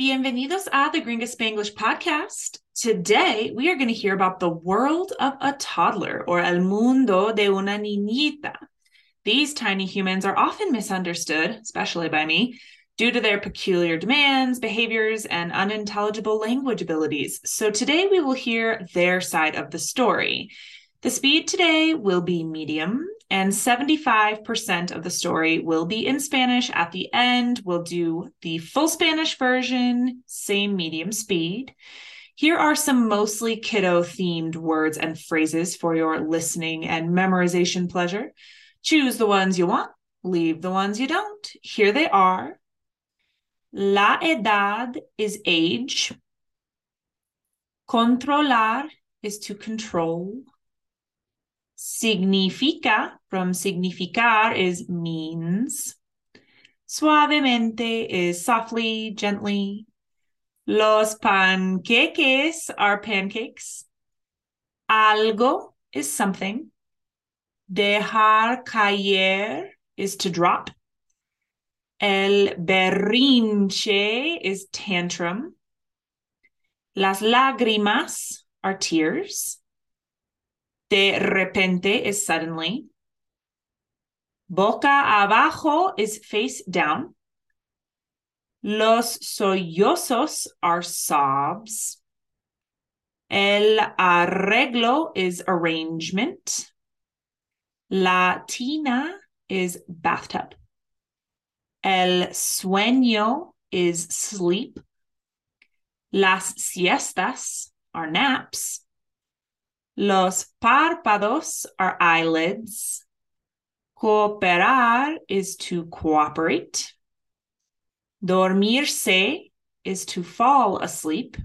Bienvenidos a the Gringa Spanglish podcast. Today, we are going to hear about the world of a toddler or el mundo de una niñita. These tiny humans are often misunderstood, especially by me, due to their peculiar demands, behaviors, and unintelligible language abilities. So today, we will hear their side of the story. The speed today will be medium, and 75% of the story will be in Spanish. At the end, we'll do the full Spanish version, same medium speed. Here are some mostly kiddo themed words and phrases for your listening and memorization pleasure. Choose the ones you want, leave the ones you don't. Here they are. La edad is age. Controlar is to control. Significa from significar is means. Suavemente is softly, gently. Los panqueques are pancakes. Algo is something. Dejar caer is to drop. El berrinche is tantrum. Las lágrimas are tears. De repente is suddenly. Boca abajo is face down. Los sollozos are sobs. El arreglo is arrangement. La tina is bathtub. El sueño is sleep. Las siestas are naps. Los párpados are eyelids. Cooperar is to cooperate. Dormirse is to fall asleep.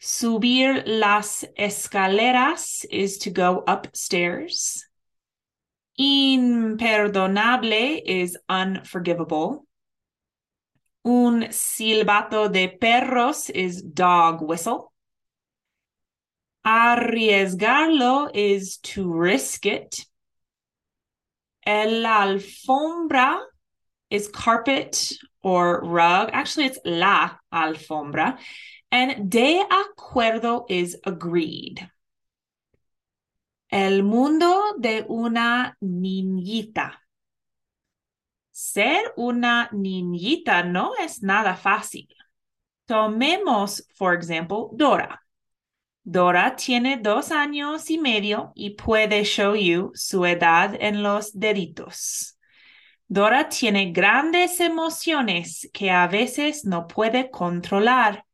Subir las escaleras is to go upstairs. Imperdonable is unforgivable. Un silbato de perros is dog whistle. Arriesgarlo is to risk it. El alfombra is carpet or rug. Actually, it's la alfombra. And de acuerdo is agreed. El mundo de una niñita. Ser una niñita no es nada fácil. Tomemos, for example, Dora. Dora tiene dos años y medio y puede show you su edad en los deditos. Dora tiene grandes emociones que a veces no puede controlar.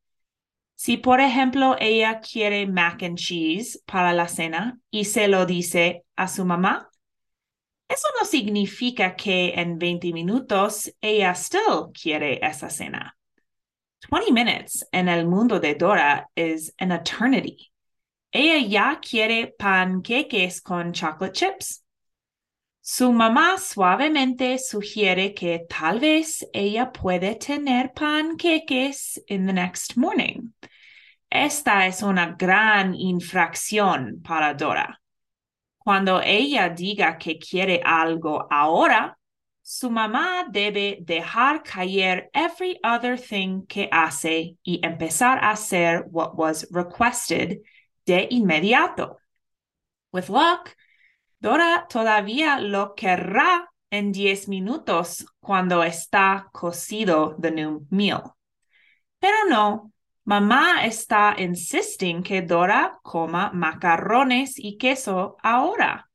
Si, por ejemplo, ella quiere mac and cheese para la cena y se lo dice a su mamá, eso no significa que en 20 minutos ella still quiere esa cena. 20 minutes en el mundo de Dora is an eternity. Ella ya quiere panqueques con chocolate chips. Su mamá suavemente sugiere que tal vez ella puede tener panqueques in the next morning. Esta es una gran infracción para Dora. Cuando ella diga que quiere algo ahora, su mamá debe dejar caer every other thing que hace y empezar a hacer what was requested de inmediato. With luck, Dora todavía lo querrá en 10 minutos cuando está cocido the new meal. Pero no, mamá está insisting que Dora coma macarrones y queso ahora.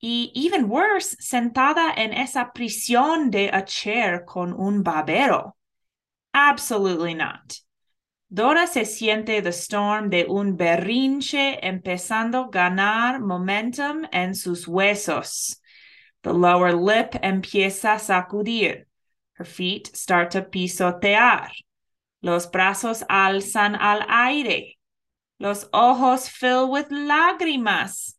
Y even worse, sentada en esa prisión de a chair con un babero. Absolutely not. Dora se siente the storm de un berrinche empezando a ganar momentum en sus huesos. The lower lip empieza a sacudir. Her feet start to pisotear. Los brazos alzan al aire. Los ojos fill with lágrimas.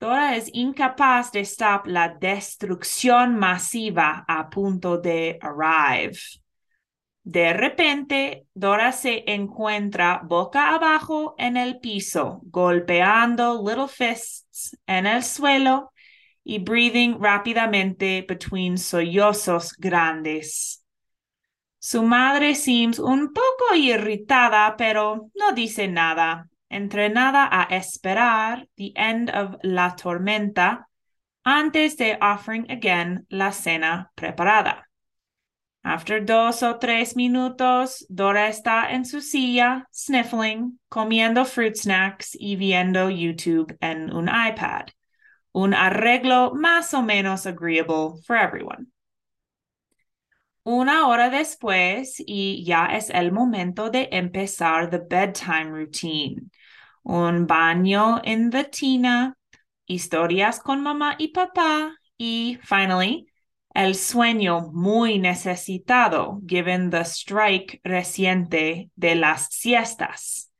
Dora es incapaz de stop la destrucción masiva a punto de arrive. De repente, Dora se encuentra boca abajo en el piso, golpeando little fists en el suelo y breathing rápidamente between sollozos grandes. Su madre seems un poco irritada, pero no dice nada, entrenada a esperar the end of la tormenta antes de offering again la cena preparada. After dos o tres minutos, Dora está en su silla, sniffling, comiendo fruit snacks y viendo YouTube en un iPad. Un arreglo más o menos agreeable for everyone. Una hora después, y ya es el momento de empezar the bedtime routine. Un baño en the tina, historias con mamá y papá, y finally, el sueño muy necesitado given the strike reciente de las siestas.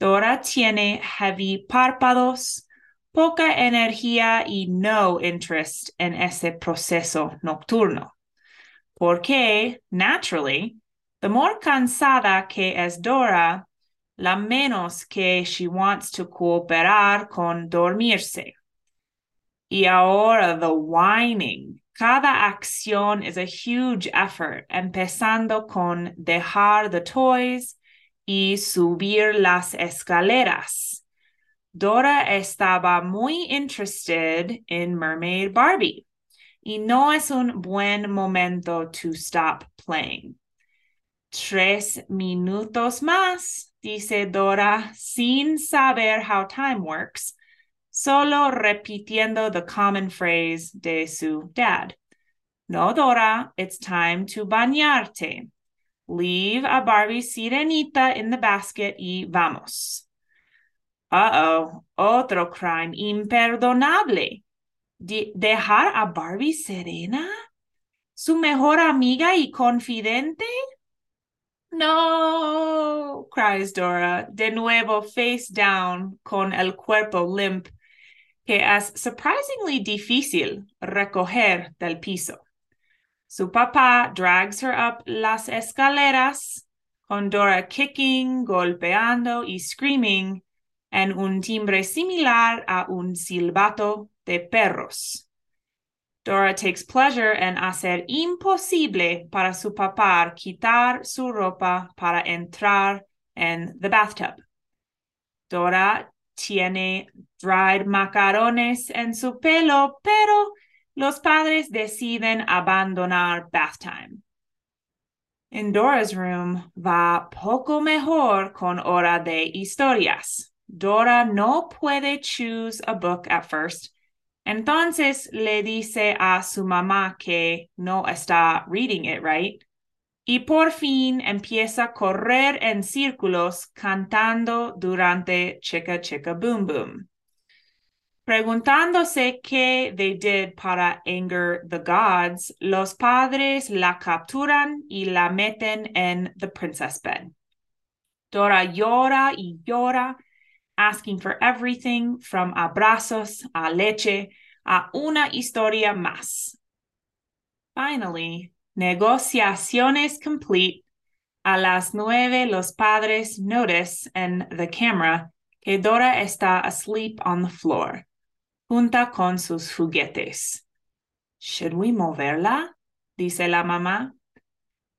Dora tiene heavy párpados, poca energía y no interest en ese proceso nocturno. Porque, naturally, the more cansada que es Dora, la menos que she wants to cooperar con dormirse. Y ahora the whining, Cada acción es a huge effort, empezando con dejar the toys y subir las escaleras. Dora estaba muy interested in Mermaid Barbie y no es un buen momento to stop playing. Tres minutos más, dice Dora, sin saber how time works, solo repitiendo the common phrase de su dad. No, Dora, it's time to bañarte. Leave a Barbie sirenita in the basket y vamos. Uh-oh, otro crime imperdonable. De ¿Dejar a Barbie serena? ¿Su mejor amiga y confidente? No, cries Dora, de nuevo face down con el cuerpo limp que es surprisingly difícil recoger del piso. Su papá drags her up las escaleras, con Dora kicking, golpeando y screaming en un timbre similar a un silbato de perros. Dora takes pleasure en hacer imposible para su papá quitar su ropa para entrar en the bathtub. Dora tiene dried macarones en su pelo, pero los padres deciden abandonar bath time. In Dora's room va poco mejor con hora de historias. Dora no puede choose a book at first, entonces le dice a su mamá que no está reading it right y por fin empieza a correr en círculos cantando durante Chica Chica Boom Boom. Preguntándose qué they did para anger the gods, los padres la capturan y la meten en the princess bed. Dora llora y llora, asking for everything from abrazos a leche a una historia más. Finally, Negociaciones complete. A las nueve, los padres notice en the camera que Dora está asleep on the floor, junta con sus juguetes. Should we moverla? Dice la mamá.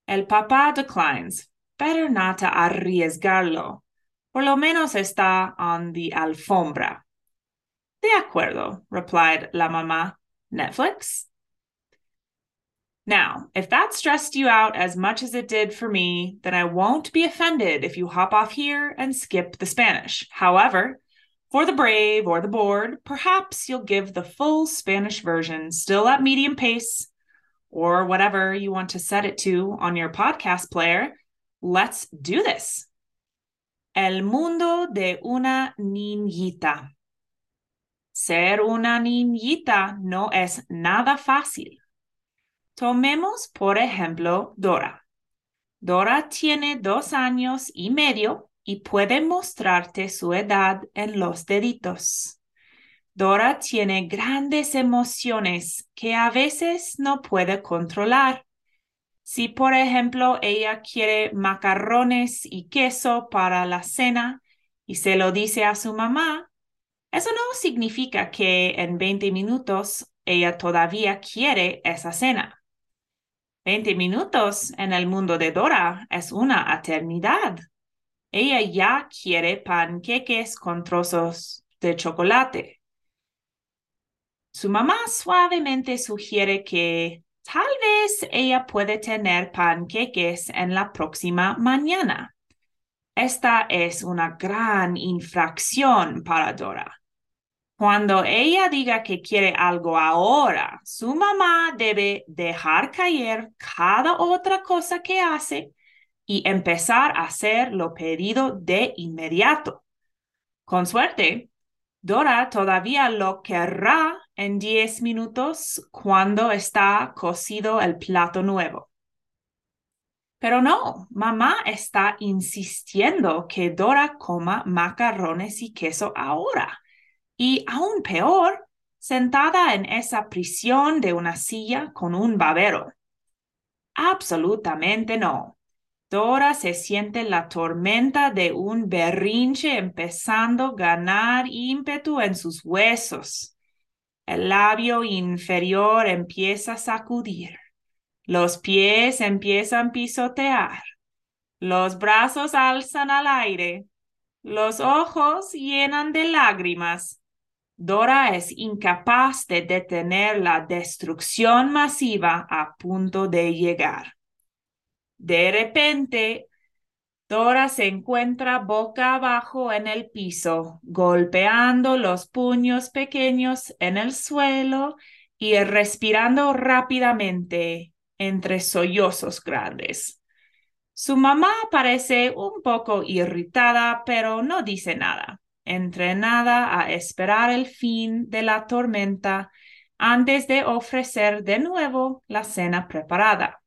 El papá declines. Better not to arriesgarlo. Por lo menos está on the alfombra. De acuerdo, replied la mamá. Netflix? Now, if that stressed you out as much as it did for me, then I won't be offended if you hop off here and skip the Spanish. However, for the brave or the bored, perhaps you'll give the full Spanish version still at medium pace or whatever you want to set it to on your podcast player. Let's do this. El mundo de una niñita. Ser una niñita no es nada fácil. Tomemos, por ejemplo, Dora. Dora tiene dos años y medio y puede mostrarte su edad en los deditos. Dora tiene grandes emociones que a veces no puede controlar. Si, por ejemplo, ella quiere macarrones y queso para la cena y se lo dice a su mamá, eso no significa que en 20 minutos ella todavía quiere esa cena. Veinte minutos en el mundo de Dora es una eternidad. Ella ya quiere panqueques con trozos de chocolate. Su mamá suavemente sugiere que tal vez ella puede tener panqueques en la próxima mañana. Esta es una gran infracción para Dora. Cuando ella diga que quiere algo ahora, su mamá debe dejar caer cada otra cosa que hace y empezar a hacer lo pedido de inmediato. Con suerte, Dora todavía lo querrá en diez minutos cuando está cocido el plato nuevo. Pero no, mamá está insistiendo que Dora coma macarrones y queso ahora. Y aún peor, sentada en esa prisión de una silla con un babero. Absolutamente no. Dora se siente la tormenta de un berrinche empezando a ganar ímpetu en sus huesos. El labio inferior empieza a sacudir. Los pies empiezan a pisotear. Los brazos alzan al aire. Los ojos llenan de lágrimas. Dora es incapaz de detener la destrucción masiva a punto de llegar. De repente, Dora se encuentra boca abajo en el piso, golpeando los puños pequeños en el suelo y respirando rápidamente entre sollozos grandes. Su mamá parece un poco irritada, pero no dice nada, entrenada a esperar el fin de la tormenta antes de ofrecer de nuevo la cena preparada.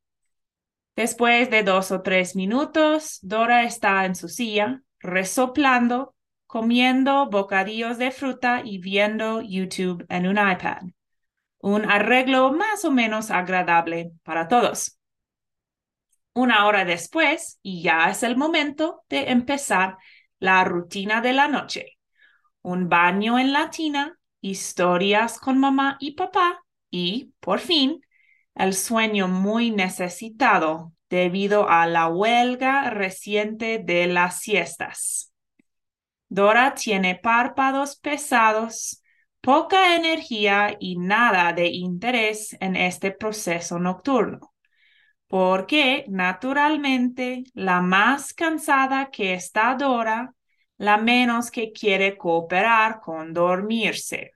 Después de dos o tres minutos, Dora está en su silla, resoplando, comiendo bocadillos de fruta y viendo YouTube en un iPad. Un arreglo más o menos agradable para todos. Una hora después, y ya es el momento de empezar la rutina de la noche. Un baño en la tina, historias con mamá y papá y, por fin, el sueño muy necesitado debido a la huelga reciente de las siestas. Dora tiene párpados pesados, poca energía y nada de interés en este proceso nocturno, porque naturalmente la más cansada que está Dora, la menos que quiere cooperar con dormirse.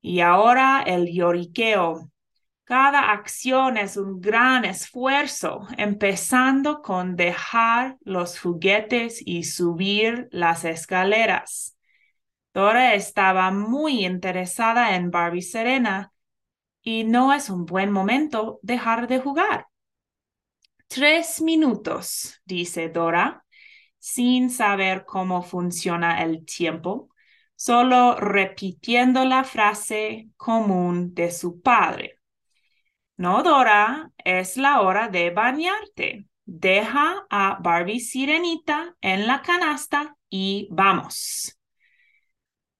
Y ahora el lloriqueo cada acción es un gran esfuerzo, empezando con dejar los juguetes y subir las escaleras. Dora estaba muy interesada en Barbie Serena y no es un buen momento dejar de jugar. Tres minutos, dice Dora, sin saber cómo funciona el tiempo, solo repitiendo la frase común de su padre. No, Dora, es la hora de bañarte. Deja a Barbie Sirenita en la canasta y vamos.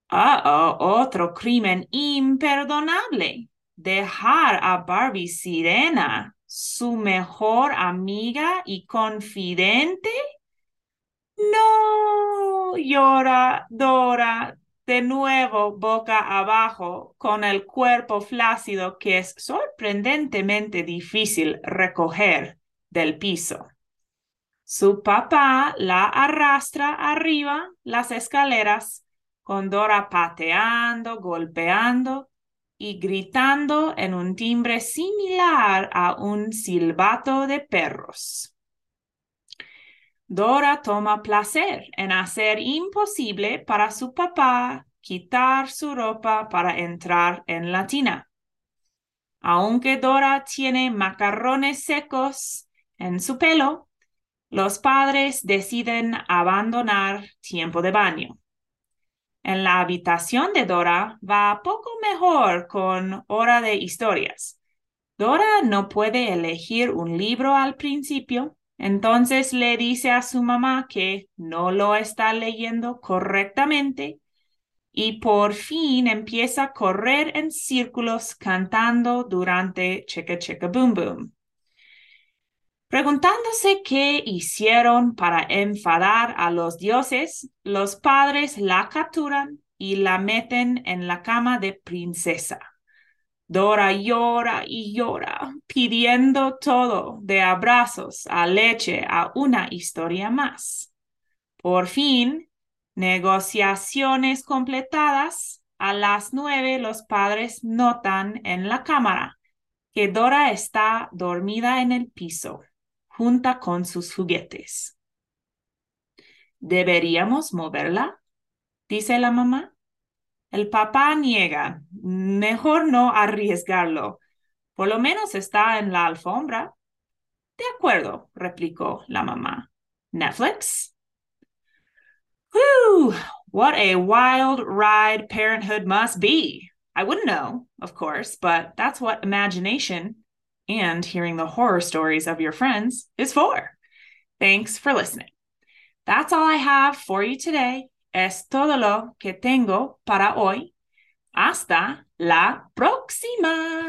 Otro crimen imperdonable. Dejar a Barbie Sirena, su mejor amiga y confidente. No, llora Dora, de nuevo boca abajo con el cuerpo flácido que es sorprendentemente difícil recoger del piso. Su papá la arrastra arriba las escaleras con Dora pateando, golpeando y gritando en un timbre similar a un silbato de perros. Dora toma placer en hacer imposible para su papá quitar su ropa para entrar en la tina. Aunque Dora tiene macarrones secos en su pelo, los padres deciden abandonar tiempo de baño. En la habitación de Dora va poco mejor con hora de historias. Dora no puede elegir un libro al principio entonces le dice a su mamá que no lo está leyendo correctamente y por fin empieza a correr en círculos cantando durante Chica Chica Boom Boom. Preguntándose qué hicieron para enfadar a los dioses, los padres la capturan y la meten en la cama de princesa. Dora llora y llora, pidiendo todo, de abrazos a leche a una historia más. Por fin, negociaciones completadas, a las nueve los padres notan en la cámara que Dora está dormida en el piso, junta con sus juguetes. ¿Deberíamos moverla? dice la mamá. El papá niega. Mejor no arriesgarlo. Por lo menos está en la alfombra. De acuerdo, replicó la mamá. Netflix? Whew, what a wild ride parenthood must be. I wouldn't know, of course, but that's what imagination and hearing the horror stories of your friends is for. Thanks for listening. That's all I have for you today. Es todo lo que tengo para hoy. Hasta la próxima.